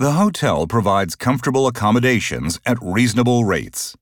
The hotel provides comfortable accommodations at reasonable rates.